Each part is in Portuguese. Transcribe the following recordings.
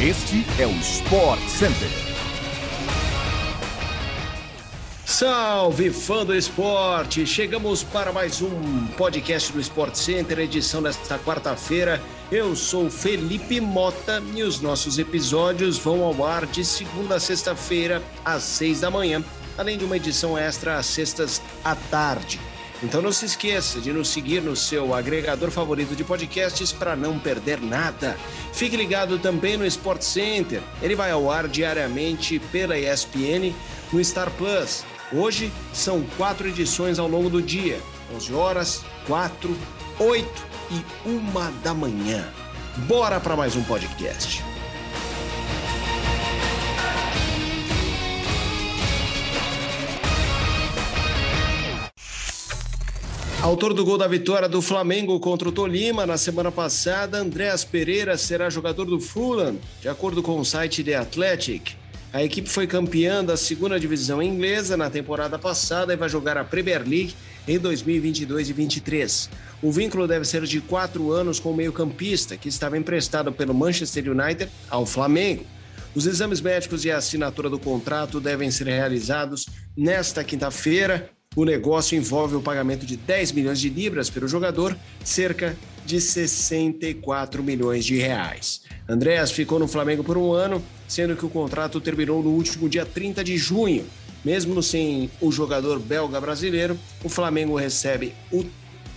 Este é o Sport Center. Salve fã do esporte! Chegamos para mais um podcast do Sport Center, edição desta quarta-feira. Eu sou Felipe Mota e os nossos episódios vão ao ar de segunda a sexta-feira, às seis da manhã, além de uma edição extra às sextas à tarde. Então não se esqueça de nos seguir no seu agregador favorito de podcasts para não perder nada. Fique ligado também no Sport Center. Ele vai ao ar diariamente pela ESPN no Star Plus. Hoje são quatro edições ao longo do dia: 11 horas, 4, 8 e 1 da manhã. Bora para mais um podcast. Autor do gol da vitória do Flamengo contra o Tolima na semana passada, Andréas Pereira será jogador do Fulham, de acordo com o site The Athletic. A equipe foi campeã da segunda divisão inglesa na temporada passada e vai jogar a Premier League em 2022 e 2023. O vínculo deve ser de quatro anos com o meio-campista, que estava emprestado pelo Manchester United ao Flamengo. Os exames médicos e a assinatura do contrato devem ser realizados nesta quinta-feira o negócio envolve o pagamento de 10 milhões de libras pelo jogador, cerca de 64 milhões de reais. Andréas ficou no Flamengo por um ano, sendo que o contrato terminou no último dia 30 de junho. Mesmo sem o jogador belga brasileiro, o Flamengo recebe o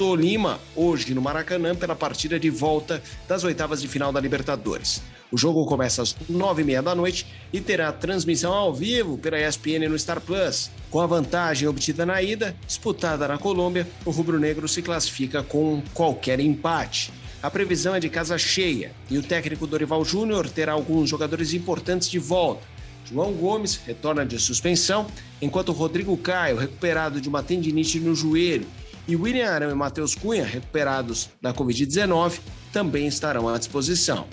Tolima hoje no Maracanã pela partida de volta das oitavas de final da Libertadores. O jogo começa às nove e meia da noite e terá transmissão ao vivo pela ESPN no Star Plus. Com a vantagem obtida na ida, disputada na Colômbia, o rubro-negro se classifica com qualquer empate. A previsão é de casa cheia e o técnico Dorival Júnior terá alguns jogadores importantes de volta. João Gomes retorna de suspensão, enquanto Rodrigo Caio, recuperado de uma tendinite no joelho, e William Arão e Matheus Cunha, recuperados da Covid-19, também estarão à disposição.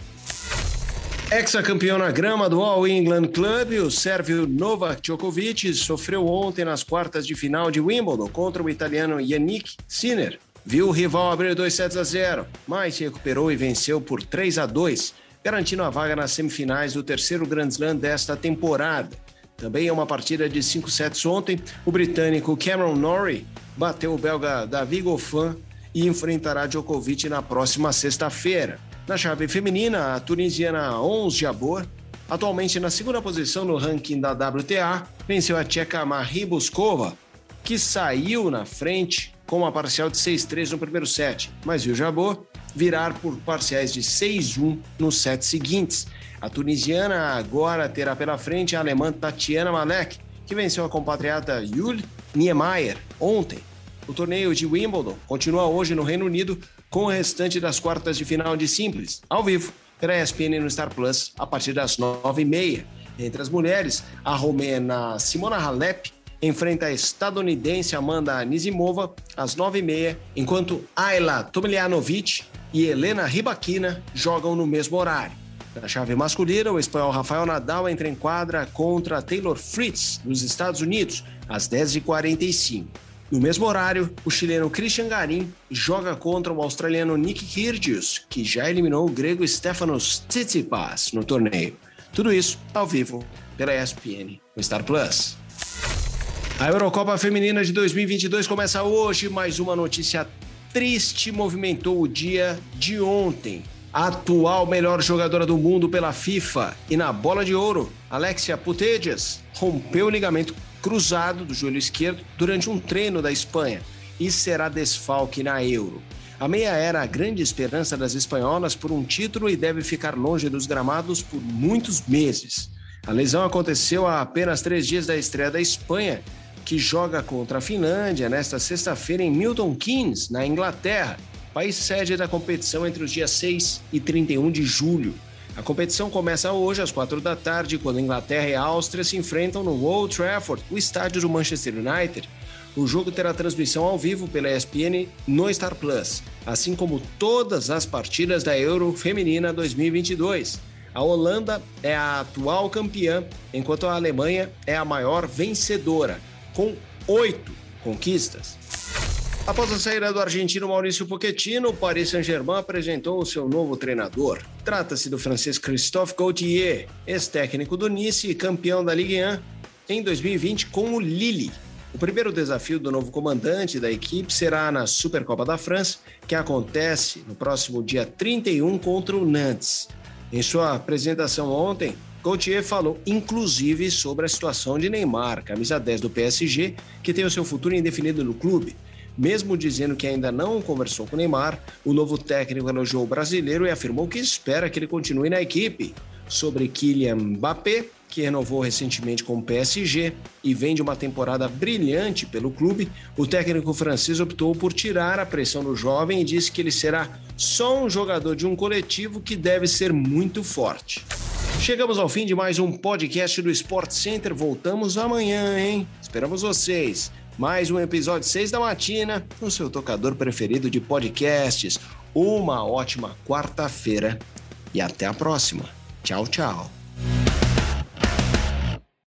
Ex-campeão na grama do All England Club, o sérvio Novak Djokovic sofreu ontem nas quartas de final de Wimbledon contra o italiano Yannick Sinner. Viu o rival abrir 2 sets a 0, mas se recuperou e venceu por 3 a 2, garantindo a vaga nas semifinais do terceiro Grand Slam desta temporada. Também é uma partida de 5 sets ontem, o britânico Cameron Norrie bateu o belga Davi Goffin e enfrentará Djokovic na próxima sexta-feira. Na chave feminina, a tunisiana Ons Jabor, atualmente na segunda posição no ranking da WTA, venceu a tcheca Marie Buskova, que saiu na frente com uma parcial de 6-3 no primeiro set, mas viu Jabor virar por parciais de 6-1 nos sets seguintes. A tunisiana agora terá pela frente a alemã Tatiana Malek, que venceu a compatriota Yul Niemeyer ontem. O torneio de Wimbledon continua hoje no Reino Unido com o restante das quartas de final de simples, ao vivo, pela ESPN no Star Plus, a partir das nove e meia. Entre as mulheres, a romena Simona Halep enfrenta a estadunidense Amanda Anisimova às nove e meia, enquanto Ayla Tomljanovic e Helena Ribakina jogam no mesmo horário. Na chave masculina, o espanhol Rafael Nadal entra em quadra contra Taylor Fritz, dos Estados Unidos, às 10h45. No mesmo horário, o chileno Christian Garim joga contra o australiano Nick Kyrgios, que já eliminou o grego Stefanos Tsitsipas no torneio. Tudo isso ao vivo pela ESPN no Star Plus. A Eurocopa Feminina de 2022 começa hoje. Mais uma notícia triste movimentou o dia de ontem atual melhor jogadora do mundo pela FIFA e na bola de ouro, Alexia Putellas, rompeu o ligamento cruzado do joelho esquerdo durante um treino da Espanha e será desfalque na Euro. A meia era a grande esperança das espanholas por um título e deve ficar longe dos gramados por muitos meses. A lesão aconteceu há apenas três dias da estreia da Espanha, que joga contra a Finlândia nesta sexta-feira em Milton Keynes, na Inglaterra, país sede da competição entre os dias 6 e 31 de julho. A competição começa hoje às quatro da tarde, quando Inglaterra e Áustria se enfrentam no Old Trafford, o estádio do Manchester United. O jogo terá transmissão ao vivo pela ESPN no Star Plus, assim como todas as partidas da Euro Feminina 2022. A Holanda é a atual campeã, enquanto a Alemanha é a maior vencedora, com oito conquistas. Após a saída do argentino Maurício Pochettino, o Paris Saint-Germain apresentou o seu novo treinador. Trata-se do francês Christophe Gauthier, ex-técnico do Nice e campeão da Ligue 1 em 2020 com o Lille. O primeiro desafio do novo comandante da equipe será na Supercopa da França, que acontece no próximo dia 31 contra o Nantes. Em sua apresentação ontem, Gauthier falou inclusive sobre a situação de Neymar, camisa 10 do PSG, que tem o seu futuro indefinido no clube. Mesmo dizendo que ainda não conversou com Neymar, o novo técnico elogiou o brasileiro e afirmou que espera que ele continue na equipe. Sobre Kylian Mbappé, que renovou recentemente com o PSG e vem de uma temporada brilhante pelo clube, o técnico francês optou por tirar a pressão do jovem e disse que ele será só um jogador de um coletivo que deve ser muito forte. Chegamos ao fim de mais um podcast do Sport Center. Voltamos amanhã, hein? Esperamos vocês mais um episódio 6 da matina no seu tocador preferido de podcasts. Uma ótima quarta-feira e até a próxima. Tchau, tchau.